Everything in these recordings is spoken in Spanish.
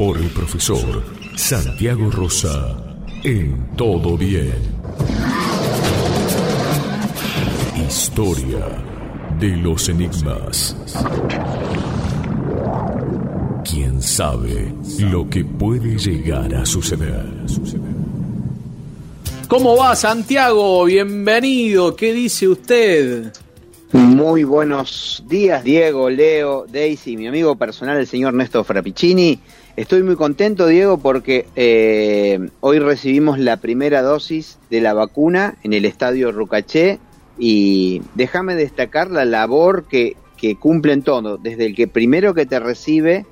Por el profesor Santiago Rosa en Todo Bien. Historia de los Enigmas. ¿Quién sabe lo que puede llegar a suceder? ¿Cómo va Santiago? Bienvenido. ¿Qué dice usted? Muy buenos días, Diego, Leo, Daisy, mi amigo personal, el señor Néstor Frappiccini. Estoy muy contento, Diego, porque eh, hoy recibimos la primera dosis de la vacuna en el estadio Rucaché y déjame destacar la labor que, que cumplen todos, desde el que primero que te recibe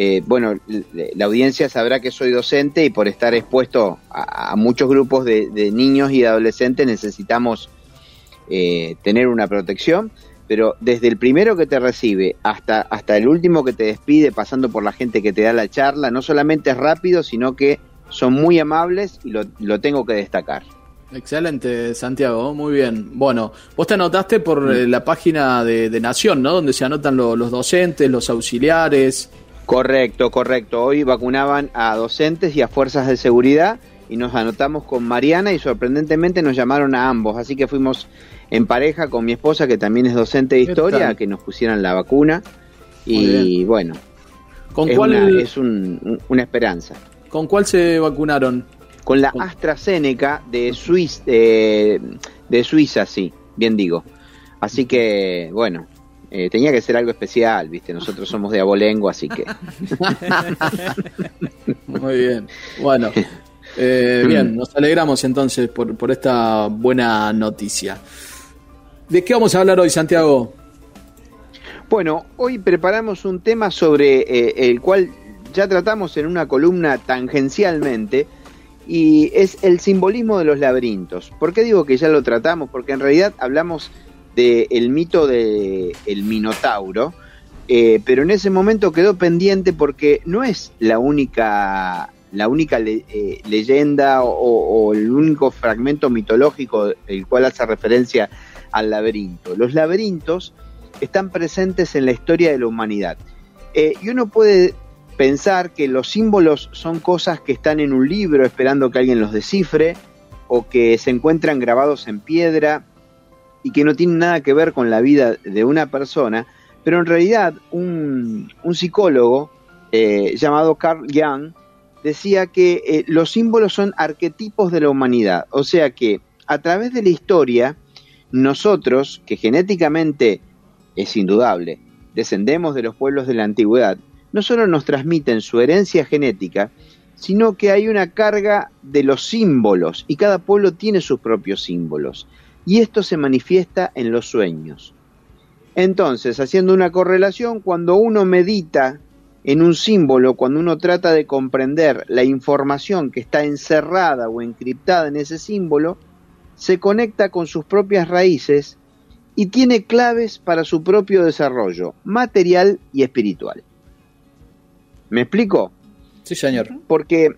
eh, bueno, la audiencia sabrá que soy docente y por estar expuesto a, muchos grupos de, niños y adolescentes necesitamos eh, tener una protección, pero desde el primero que te recibe hasta, hasta el último que te despide, pasando por la gente que te da la charla, no solamente es rápido, sino que son muy amables y lo, tengo que destacar. Excelente, Santiago, muy bien. Bueno, vos te anotaste por eh, la página de, Nación, ¿no? Donde se anotan los docentes, los auxiliares. Correcto, correcto. Hoy vacunaban a docentes y a fuerzas de seguridad y nos anotamos con Mariana y sorprendentemente nos llamaron a ambos, así que fuimos en pareja con mi esposa que también es docente de historia, a que nos pusieran la vacuna y bueno, ¿Con es, cuál, una, es una esperanza. ¿Con cuál se vacunaron? Con la AstraZeneca de, Suiza, de Suiza, sí, bien digo. Así que bueno, eh, tenía que ser algo especial, ¿viste? Nosotros somos de abolengo, así que. Muy bien. Bueno, eh, bien, nos alegramos entonces por, por esta buena noticia. ¿De qué vamos a hablar hoy, Santiago? Bueno, hoy preparamos un tema sobre eh, el cual ya tratamos en una columna tangencialmente y es el simbolismo de los laberintos. ¿Por qué digo que ya lo tratamos? Porque en realidad hablamos del mito del el Minotauro, eh, pero en ese momento quedó pendiente porque no es la única, la única eh, leyenda o, el único fragmento mitológico el cual hace referencia al laberinto. Los laberintos están presentes en la historia de la humanidad. Eh, y uno puede pensar que los símbolos son cosas que están en un libro esperando que alguien los descifre, o que se encuentran grabados en piedra, y que no tiene nada que ver con la vida de una persona, pero en realidad un, psicólogo eh, llamado Carl Jung decía que eh, los símbolos son arquetipos de la humanidad, o sea que a través de la historia, nosotros, que genéticamente es indudable, descendemos de los pueblos de la antigüedad, no solo nos transmiten su herencia genética, sino que hay una carga de los símbolos y cada pueblo tiene sus propios símbolos y esto se manifiesta en los sueños. Entonces, haciendo una correlación, cuando uno medita en un símbolo, cuando uno trata de comprender la información que está encerrada o encriptada en ese símbolo, se conecta con sus propias raíces y tiene claves para su propio desarrollo material y espiritual. ¿Me explico? Sí, señor. Porque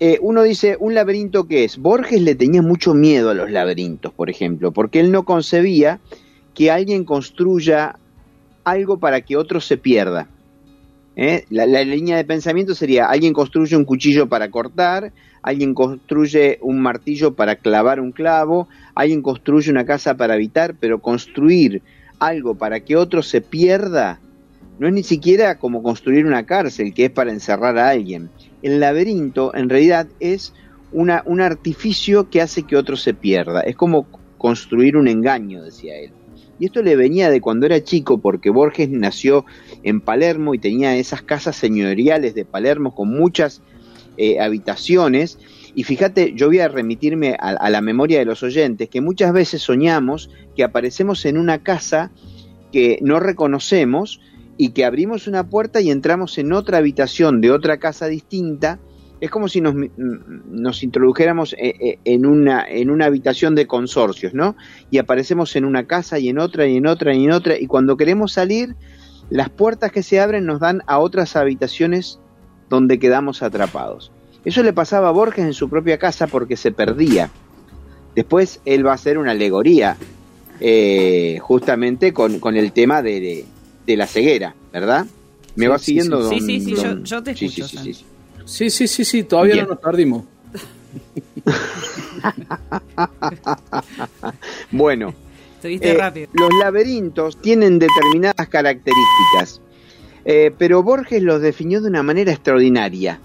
eh, uno dice, ¿un laberinto qué es? Borges le tenía mucho miedo a los laberintos, por ejemplo, porque él no concebía que alguien construya algo para que otro se pierda. ¿Eh? La, línea de pensamiento sería, alguien construye un cuchillo para cortar, alguien construye un martillo para clavar un clavo, alguien construye una casa para habitar, pero construir algo para que otro se pierda no es ni siquiera como construir una cárcel, que es para encerrar a alguien el laberinto en realidad es una, un artificio que hace que otro se pierda. Es como construir un engaño, decía él. Y esto le venía de cuando era chico, porque Borges nació en Palermo y tenía esas casas señoriales de Palermo con muchas eh, habitaciones. Y fíjate, yo voy a remitirme a, la memoria de los oyentes, que muchas veces soñamos que aparecemos en una casa que no reconocemos y que abrimos una puerta y entramos en otra habitación de otra casa distinta. Es como si nos, nos introdujéramos eh, eh, en una, en una habitación de consorcios, ¿no? Y aparecemos en una casa y en otra y en otra y en otra. Y cuando queremos salir, las puertas que se abren nos dan a otras habitaciones donde quedamos atrapados. Eso le pasaba a Borges en su propia casa porque se perdía. Después él va a hacer una alegoría eh, justamente con, el tema de, la ceguera, ¿verdad? ¿Me va siguiendo? Sí, sí, sí, yo, te escucho. Sí, sí, sí, sí, todavía no nos perdimos. bueno, eh, los laberintos tienen determinadas características, eh, pero Borges los definió de una manera extraordinaria.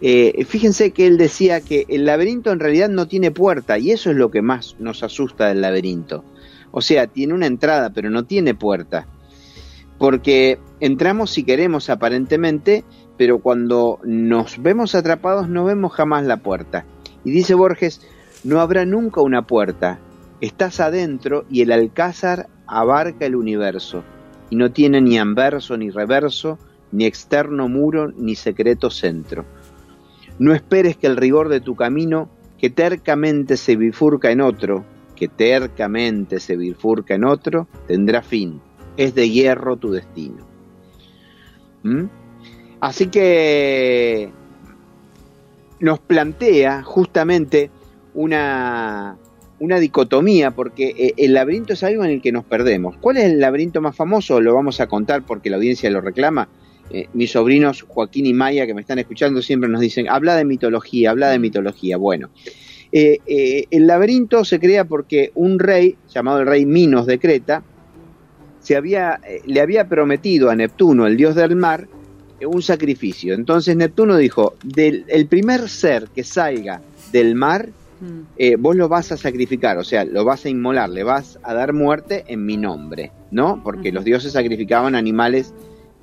Eh, fíjense que él decía que el laberinto en realidad no tiene puerta y eso es lo que más nos asusta del laberinto. O sea, tiene una entrada pero no tiene puerta. Porque entramos si queremos aparentemente, pero cuando nos vemos atrapados no vemos jamás la puerta. Y dice Borges, no habrá nunca una puerta. Estás adentro y el alcázar abarca el universo y no tiene ni anverso ni reverso, ni externo muro ni secreto centro. No esperes que el rigor de tu camino, que tercamente se bifurca en otro, que tercamente se bifurca en otro, tendrá fin. Es de hierro tu destino. ¿Mm? Así que nos plantea justamente una, una dicotomía, porque eh, el laberinto es algo en el que nos perdemos. ¿Cuál es el laberinto más famoso? Lo vamos a contar porque la audiencia lo reclama. Eh, mis sobrinos Joaquín y Maya que me están escuchando siempre nos dicen, habla de mitología, habla de mitología. Bueno, eh, el laberinto se crea porque un rey, llamado el rey Minos de Creta, se había, le había prometido a Neptuno, el dios del mar, un sacrificio. Entonces Neptuno dijo, del, el primer ser que salga del mar, mm. vos lo vas a sacrificar, o sea, lo vas a inmolar, le vas a dar muerte en mi nombre, ¿no? Porque los dioses sacrificaban animales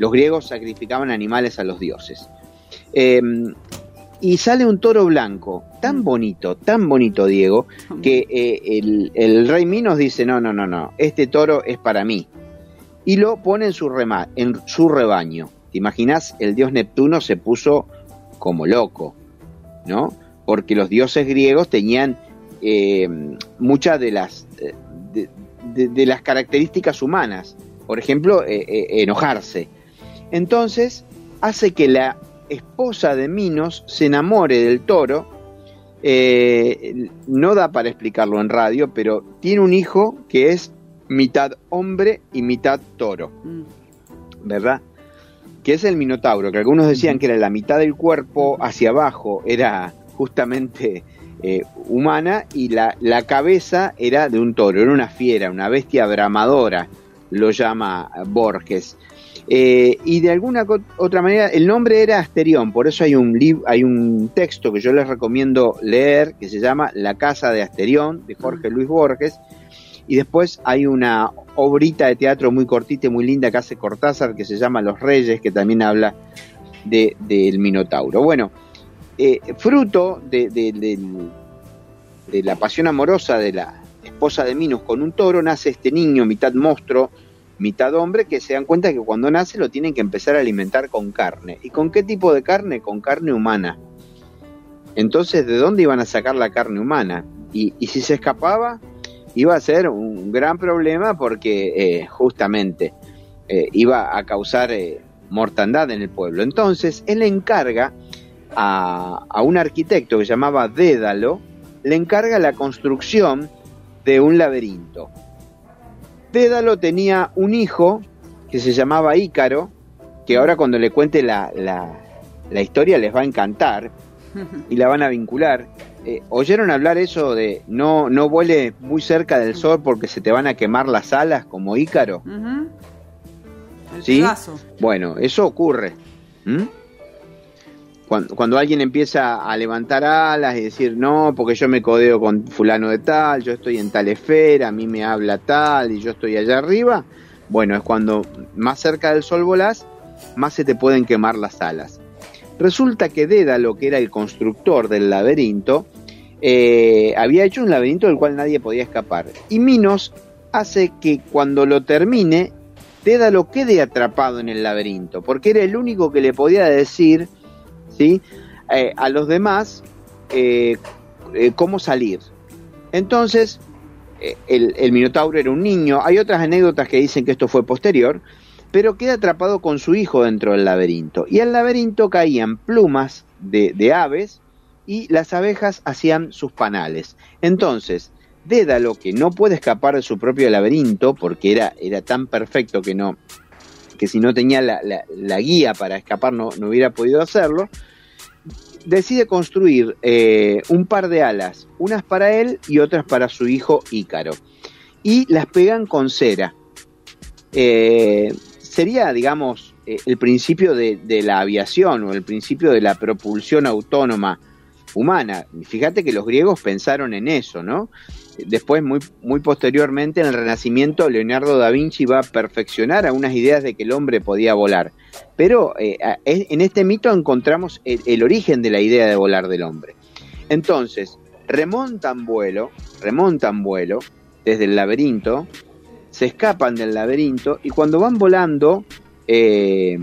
los griegos sacrificaban animales a los dioses. Em, y sale un toro blanco, tan mm. bonito, tan bonito, Diego, que eh, el, rey Minos dice, no, no, no, no, este toro es para mí. Y lo pone en su, en su rebaño. ¿Te imaginas? El dios Neptuno se puso como loco, ¿no? Porque los dioses griegos tenían em, muchas de las, de, las características humanas. Por ejemplo, eh, eh, enojarse entonces hace que la esposa de Minos se enamore del toro. Eh, no da para explicarlo en radio, pero tiene un hijo que es mitad hombre y mitad toro. Mm. ¿Verdad? Que es el Minotauro, que algunos decían que era la mitad del cuerpo hacia abajo, era justamente eh, humana, y la, la cabeza era de un toro, era una fiera, una bestia bramadora, lo llama Borges. Eh, y de alguna otra manera, el nombre era Asterión, por eso hay un, hay un texto que yo les recomiendo leer que se llama La Casa de Asterión, de Jorge Luis Borges, y después hay una obrita de teatro muy cortita y muy linda que hace Cortázar que se llama Los Reyes, que también habla del de, Minotauro. Bueno, eh, fruto de, de la pasión amorosa de la esposa de Minos con un toro, nace este niño, mitad monstruo, mitad hombre, que se dan cuenta que cuando nace lo tienen que empezar a alimentar con carne. ¿Y con qué tipo de carne? Con carne humana. Entonces, ¿de dónde iban a sacar la carne humana? Y, si se escapaba, iba a ser un gran problema porque eh, justamente eh, iba a causar eh, mortandad en el pueblo. Entonces, él encarga a, a un arquitecto que se llamaba Dédalo, le encarga la construcción de un laberinto. Dédalo tenía un hijo que se llamaba Ícaro, que ahora cuando le cuente la, la, historia les va a encantar y la van a vincular. Eh, ¿Oyeron hablar eso de no, no vuele muy cerca del sol porque se te van a quemar las alas como Ícaro? ¿Sí? Bueno, eso ocurre cuando, alguien empieza a levantar alas y decir, no, porque yo me codeo con fulano de tal, yo estoy en tal esfera, a mí me habla tal y yo estoy allá arriba, bueno, es cuando más cerca del sol volás, más se te pueden quemar las alas. Resulta que Dédalo, que era el constructor del laberinto, eh, había hecho un laberinto del cual nadie podía escapar. Y Minos hace que cuando lo termine, Dédalo quede atrapado en el laberinto, porque era el único que le podía decir ¿sí? Eh, a los demás eh, cómo salir. Entonces, el, Minotauro era un niño, hay otras anécdotas que dicen que esto fue posterior, pero queda atrapado con su hijo dentro del laberinto. Y al laberinto caían plumas de, aves y las abejas hacían sus panales. Entonces, Dédalo, que no puede escapar de su propio laberinto, porque era, era tan perfecto que no que si no tenía la, la, guía para escapar no, no, hubiera podido hacerlo, decide construir eh, un par de alas, unas para él y otras para su hijo Ícaro, y las pegan con cera. Eh, sería, digamos, eh, el principio de, la aviación o el principio de la propulsión autónoma humana. Fíjate que los griegos pensaron en eso, ¿no? Después, muy, posteriormente, en el Renacimiento, Leonardo da Vinci va a perfeccionar algunas ideas de que el hombre podía volar. Pero eh, en este mito encontramos el, origen de la idea de volar del hombre. Entonces, remontan vuelo, remontan vuelo desde el laberinto, se escapan del laberinto y cuando van volando eh,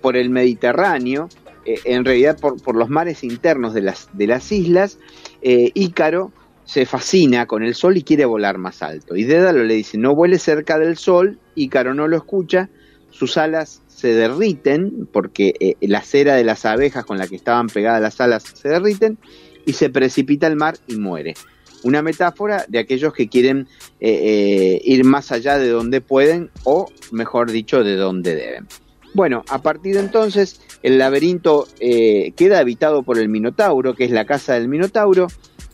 por el Mediterráneo, eh, en realidad por, por, los mares internos de las, de las islas, Ícaro se fascina con el sol y quiere volar más alto. Y Dédalo le dice, no vuele cerca del sol, Ícaro no lo escucha, sus alas se derriten, porque eh, la cera de las abejas con la que estaban pegadas las alas se derriten, y se precipita al mar y muere. Una metáfora de aquellos que quieren eh, eh, ir más allá de donde pueden, o mejor dicho, de donde deben. Bueno, a partir de entonces el laberinto queda habitado por el Minotauro, que es la casa del Minotauro,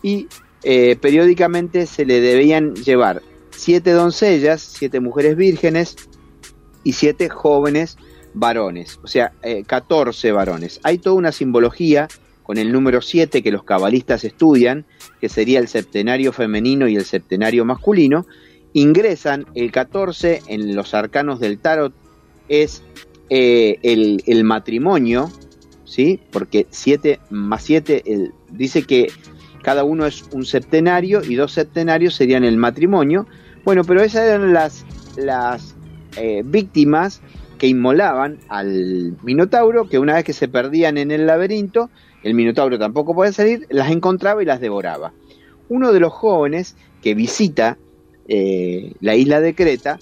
y eh, periódicamente se le debían llevar siete doncellas, siete mujeres vírgenes y siete jóvenes varones, o sea, 14 eh, varones. Hay toda una simbología con el número 7 que los cabalistas estudian, que sería el septenario femenino y el septenario masculino. Ingresan el 14 en los arcanos del tarot, es eh, el, matrimonio, ¿sí? Porque 7 más 7 dice que cada uno es un septenario y dos septenarios serían el matrimonio. Bueno, pero esas eran las, las eh, víctimas que inmolaban al Minotauro, que una vez que se perdían en el laberinto, el Minotauro tampoco podía salir, las encontraba y las devoraba. Uno de los jóvenes que visita eh, la isla de Creta,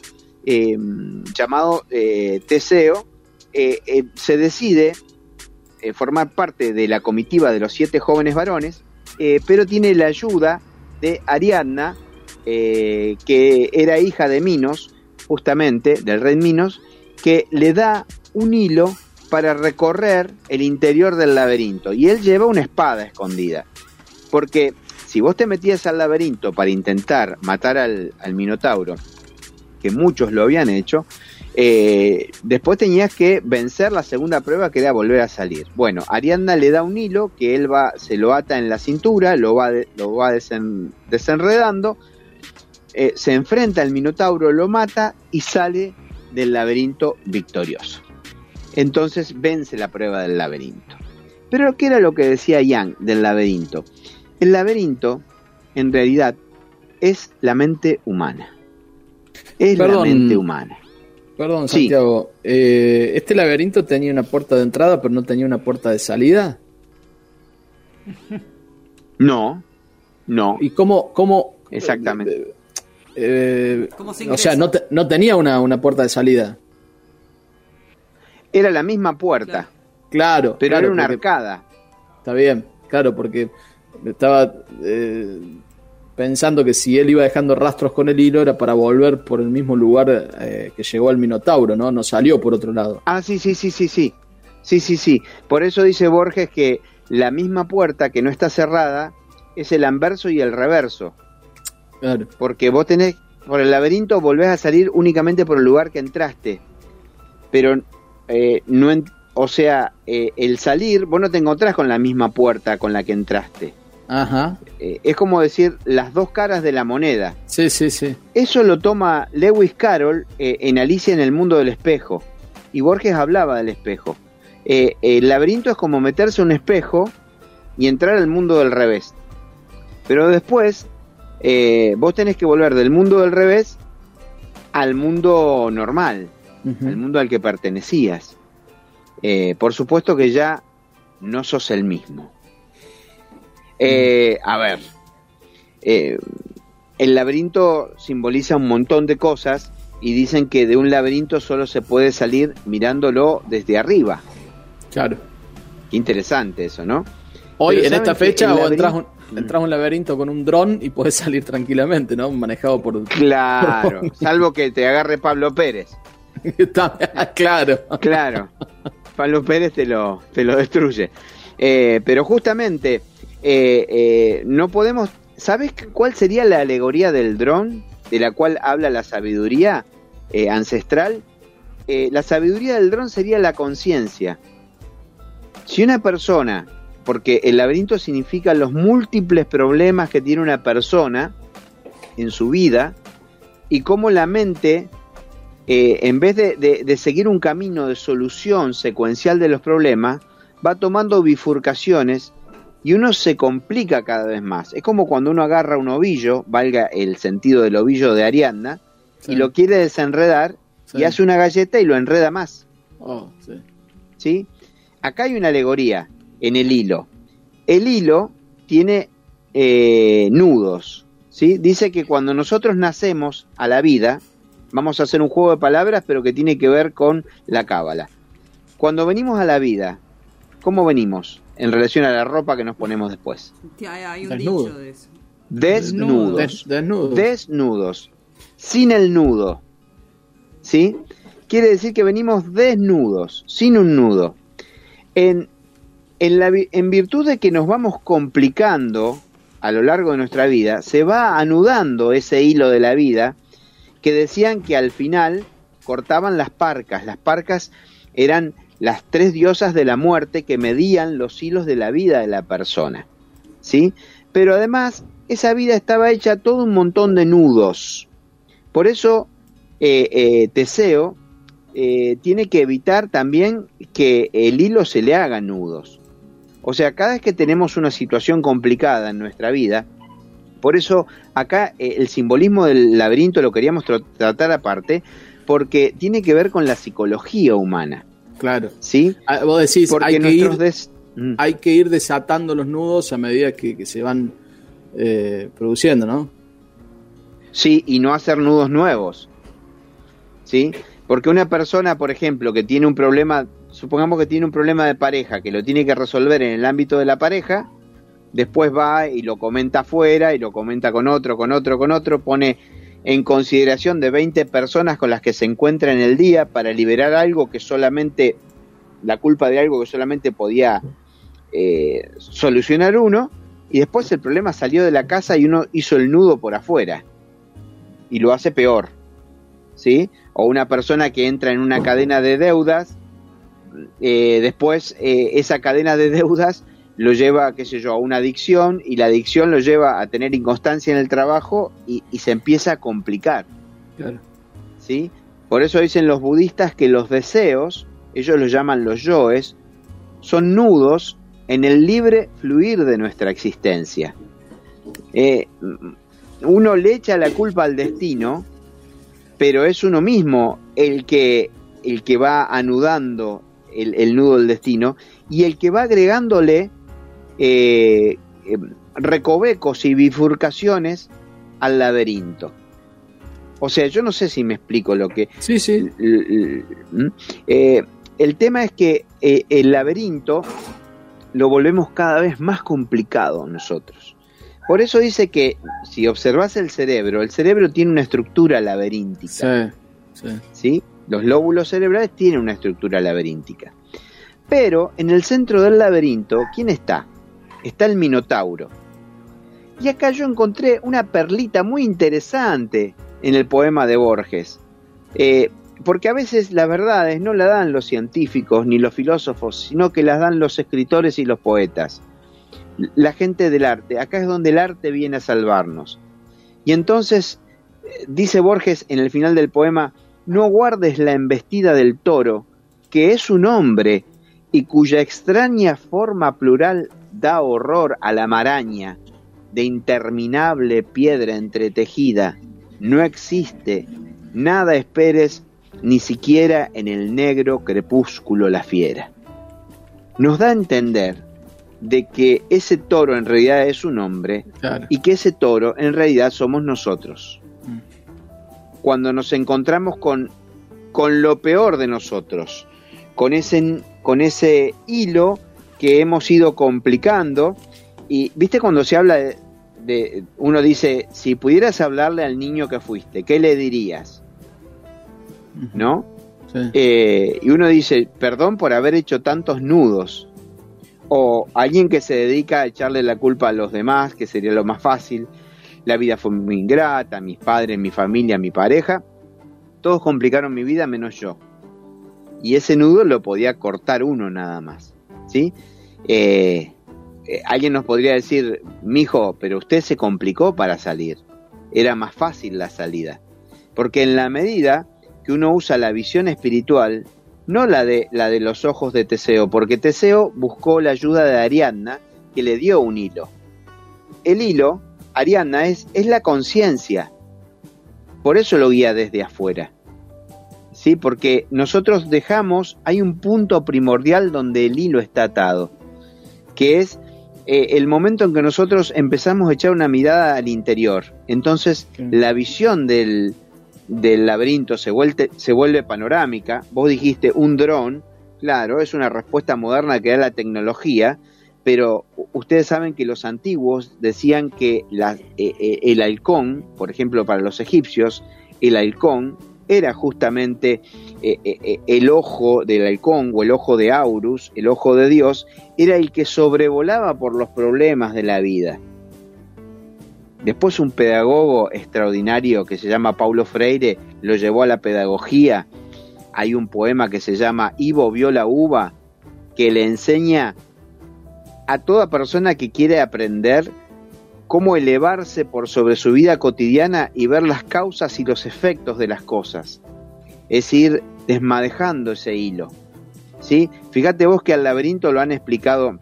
eh, llamado Teseo, se decide formar parte de la comitiva de los siete jóvenes varones eh, pero tiene la ayuda de Ariadna, eh, que era hija de Minos, justamente, del rey Minos, que le da un hilo para recorrer el interior del laberinto. Y él lleva una espada escondida. Porque si vos te metías al laberinto para intentar matar al Minotauro, que muchos lo habían hecho, eh, después tenías que vencer la segunda prueba que era volver a salir. Bueno, Ariadna le da un hilo que él va, se lo ata en la cintura, lo va, lo va desenredando, eh, se enfrenta al Minotauro, lo mata y sale del laberinto victorioso. Entonces vence la prueba del laberinto. Pero ¿qué era lo que decía Yang del laberinto? El laberinto, en realidad, es la mente humana. Es la mente humana. Perdón, Santiago. Eh, ¿Este laberinto tenía una puerta de entrada, pero no tenía una puerta de salida? No, no. ¿Y cómo? cómo Exactamente. Eh, o sea, no, no tenía una, una, puerta de salida. Era la misma puerta. Claro. pero era una arcada. Está bien, claro, porque estaba eh, pensando que si él iba dejando rastros con el hilo era para volver por el mismo lugar eh, que llegó al Minotauro, ¿no? No salió por otro lado. Ah, sí, sí, sí, sí, sí. Sí, sí, sí. Por eso dice Borges que la misma puerta que no está cerrada es el anverso y el reverso. Claro. Porque vos tenés, por el laberinto volvés a salir únicamente por el lugar que entraste. Pero eh, no, o sea, eh, el salir, vos no te encontrás con la misma puerta con la que entraste. Ajá. Eh, es como decir las dos caras de la moneda. Sí, sí, sí. Eso lo toma Lewis Carroll en Alicia en el mundo del espejo. Y Borges hablaba del espejo. El laberinto es como meterse en un espejo y entrar al mundo del revés. Pero después vos tenés que volver del mundo del revés al mundo normal. Al mundo al que pertenecías. Eh, por supuesto que ya no sos el mismo. Eh, a ver, eh, el laberinto simboliza un montón de cosas y dicen que de un laberinto solo se puede salir mirándolo desde arriba. Claro. Qué interesante eso, ¿no? Hoy, Pero en esta ¿saben que fecha, el entras, un, entras un laberinto con un dron y podés salir tranquilamente, ¿no? Manejado por... Claro, salvo que te agarre Pablo Pérez. Claro. Claro, Pablo Pérez te lo, te lo destruye. Eh, pero justamente, eh, eh, no podemos... ¿Sabes cuál sería la alegoría del dron de la cual habla la sabiduría ancestral? La sabiduría del dron sería la conciencia. Si una persona, porque el laberinto significa los múltiples problemas que tiene una persona en su vida y cómo la mente eh, en vez de, de- de seguir un camino de solución secuencial de los problemas, va tomando bifurcaciones y uno se complica cada vez más. Es como cuando uno agarra un ovillo, valga el sentido del ovillo de Ariadna, Sí. y lo quiere desenredar Sí. y hace una galleta y lo enreda más. Oh, sí. ¿sí? Acá hay una alegoría en el hilo. El hilo tiene eh, nudos. ¿sí? Dice que cuando nosotros nacemos a la vida, vamos a hacer un juego de palabras, pero que tiene que ver con la cábala. Cuando venimos a la vida, ¿cómo venimos en relación a la ropa que nos ponemos después? Hay, hay un Desnudo. dicho de eso. Desnudos. Des- desnudo. Desnudos. Sin el nudo. ¿Sí? Quiere decir que venimos desnudos, sin un nudo. En, en, la en virtud de que nos vamos complicando a lo largo de nuestra vida, se va anudando ese hilo de la vida que decían que al final cortaban las parcas. Las parcas eran las tres diosas de la muerte que medían los hilos de la vida de la persona. ¿Sí? Pero además, esa vida estaba hecha todo un montón de nudos. Por eso, eh, eh, Teseo eh, tiene que evitar también que el hilo se le haga nudos. O sea, cada vez que tenemos una situación complicada en nuestra vida, por eso acá eh, el simbolismo del laberinto lo queríamos tra- tratar aparte, porque tiene que ver con la psicología humana, Claro. ¿sí? Ah, Vos decís, Porque hay que, ir, des- Mm. hay que ir desatando los nudos a medida que, que se van eh, produciendo, ¿no? Sí, y no hacer nudos nuevos. ¿Sí? Porque una persona, por ejemplo, que tiene un problema, supongamos que tiene un problema de pareja, que lo tiene que resolver en el ámbito de la pareja, después va y lo comenta afuera y lo comenta con otro, con otro, con otro, pone en consideración de 20 personas con las que se encuentra en el día para liberar algo que solamente, la culpa de algo que solamente podía eh, solucionar uno, y después el problema salió de la casa y uno hizo el nudo por afuera y lo hace peor, ¿sí? O una persona que entra en una cadena de deudas, eh, después eh, esa cadena de deudas lo lleva, qué sé yo, a una adicción y la adicción lo lleva a tener inconstancia en el trabajo y, y se empieza a complicar, Claro. ¿sí? Por eso dicen los budistas que los deseos, ellos los llaman los yoes, son nudos en el libre fluir de nuestra existencia. Eh, uno le echa la culpa al destino, pero es uno mismo el que, el que va anudando el, el nudo del destino y el que va agregándole eh, eh, recovecos y bifurcaciones al laberinto. O sea, yo no sé si me explico lo que... Sí, sí. Eh, el tema es que eh, el laberinto lo volvemos cada vez más complicado nosotros. Por eso dice que si observas el cerebro, el cerebro tiene una estructura laberíntica. Sí, sí. ¿sí? Los lóbulos cerebrales tienen una estructura laberíntica. Pero en el centro del laberinto, ¿quién está? Está el Minotauro. Y acá yo encontré una perlita muy interesante en el poema de Borges. Eh, porque a veces las verdades no las dan los científicos ni los filósofos, sino que las dan los escritores y los poetas. La gente del arte. Acá es donde el arte viene a salvarnos. Y entonces, eh, dice Borges en el final del poema, no guardes la embestida del toro, que es un hombre y cuya extraña forma plural da horror a la maraña de interminable piedra entretejida. No existe, nada esperes ni siquiera en el negro crepúsculo la fiera. Nos da a entender de que ese toro en realidad es un hombre y que ese toro en realidad somos nosotros. Mm. Cuando nos encontramos con, con lo peor de nosotros, con ese, con ese hilo que hemos ido complicando, y viste cuando se habla de, uno dice, si pudieras hablarle al niño que fuiste, ¿qué le dirías? ¿No? Eh, y uno dice, perdón por haber hecho tantos nudos. O alguien que se dedica a echarle la culpa a los demás, que sería lo más fácil. La vida fue muy ingrata, mis padres, mi familia, mi pareja. Todos complicaron mi vida menos yo. Y ese nudo lo podía cortar uno nada más. ¿Sí? Eh, eh, alguien nos podría decir, mijo, pero usted se complicó para salir. Era más fácil la salida. Porque en la medida que uno usa la visión espiritual, no la de, la de los ojos de Teseo, porque Teseo buscó la ayuda de Ariadna, que le dio un hilo. El hilo, Ariadna, es, es la conciencia. Por eso lo guía desde afuera. ¿Sí? Porque nosotros dejamos, hay un punto primordial donde el hilo está atado, que es eh, el momento en que nosotros empezamos a echar una mirada al interior. Entonces, la visión del, laberinto se vuelve, se vuelve panorámica. Vos dijiste un dron, claro, es una respuesta moderna que da la tecnología, pero ustedes saben que los antiguos decían que la, eh, eh, el halcón, por ejemplo, para los egipcios, el halcón era justamente eh, eh, eh, el ojo del halcón o el ojo de Aurus, el ojo de Dios, era el que sobrevolaba por los problemas de la vida. Después un pedagogo extraordinario que se llama Paulo Freire lo llevó a la pedagogía. Hay un poema que se llama Ivo vio la uva, que le enseña a toda persona que quiere aprender cómo elevarse por sobre su vida cotidiana y ver las causas y los efectos de las cosas. Es ir desmadejando ese hilo. ¿sí? Fíjate vos que al laberinto lo han explicado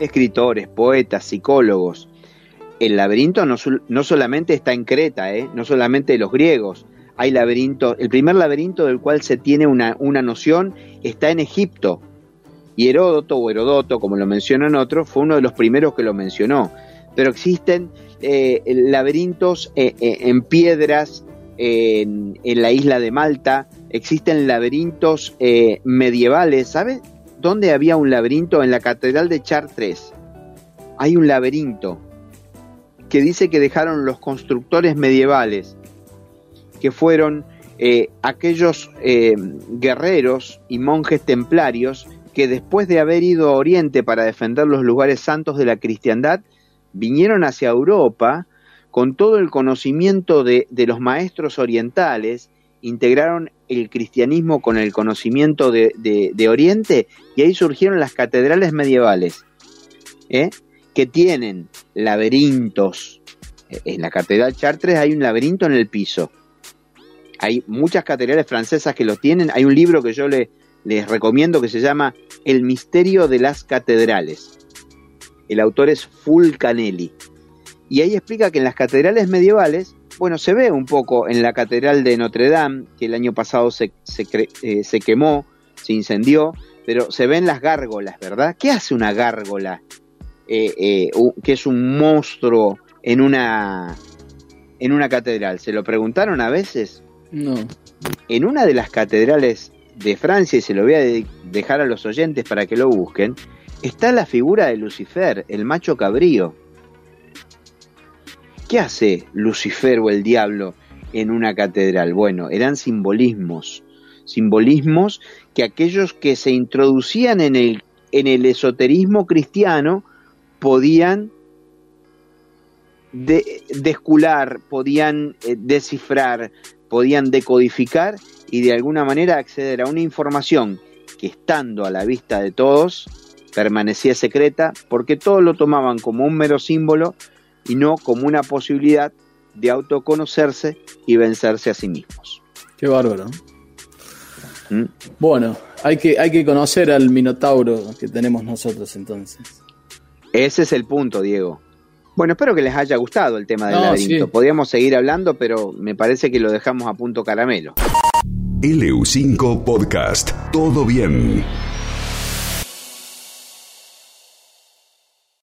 escritores, poetas, psicólogos. El laberinto no, solamente está en Creta, ¿eh? no solamente los griegos. Hay laberinto, el primer laberinto del cual se tiene una, una noción está en Egipto. Y Heródoto o Herodoto, como lo mencionan otros, fue uno de los primeros que lo mencionó pero existen eh, laberintos eh, eh, en piedras en, la isla de Malta, existen laberintos medievales, ¿sabes? ¿Dónde había un laberinto? En la Catedral de Chartres. Hay un laberinto que dice que dejaron los constructores medievales, que fueron aquellos guerreros y monjes templarios que después de haber ido a Oriente para defender los lugares santos de la cristiandad, vinieron hacia Europa con todo el conocimiento de, los maestros orientales, integraron el cristianismo con el conocimiento de, Oriente y ahí surgieron las catedrales medievales, ¿eh? que tienen laberintos. En la Catedral Chartres hay un laberinto en el piso. Hay muchas catedrales francesas que lo tienen. Hay un libro que yo les recomiendo que se llama El misterio de las catedrales el autor es Fulcanelli. Y ahí explica que en las catedrales medievales, bueno, se ve un poco en la catedral de Notre Dame, que el año pasado se, se, eh, quemó, se incendió, pero se ven las gárgolas, ¿verdad? ¿Qué hace una gárgola? Eh, eh, que es un monstruo en una, en una catedral. ¿Se lo preguntaron a veces? No. En una de las catedrales de Francia, y se lo voy a dejar a los oyentes para que lo busquen, está la figura de Lucifer, el macho cabrío. ¿Qué hace Lucifer o el diablo en una catedral? Bueno, eran simbolismos, simbolismos que aquellos que se introducían en el, en el esoterismo cristiano podían de, descular, podían eh, descifrar, podían decodificar y de alguna manera acceder a una información que estando a la vista de todos permanecía secreta porque todos lo tomaban como un mero símbolo y no como una posibilidad de autoconocerse y vencerse a sí mismos. Qué bárbaro. ¿Mm? Bueno, hay que, hay que conocer al Minotauro que tenemos nosotros entonces. Ese es el punto, Diego. Bueno, espero que les haya gustado el tema del laberinto. Podríamos seguir hablando, pero me parece que lo dejamos a punto caramelo. LU5 Podcast. Todo bien.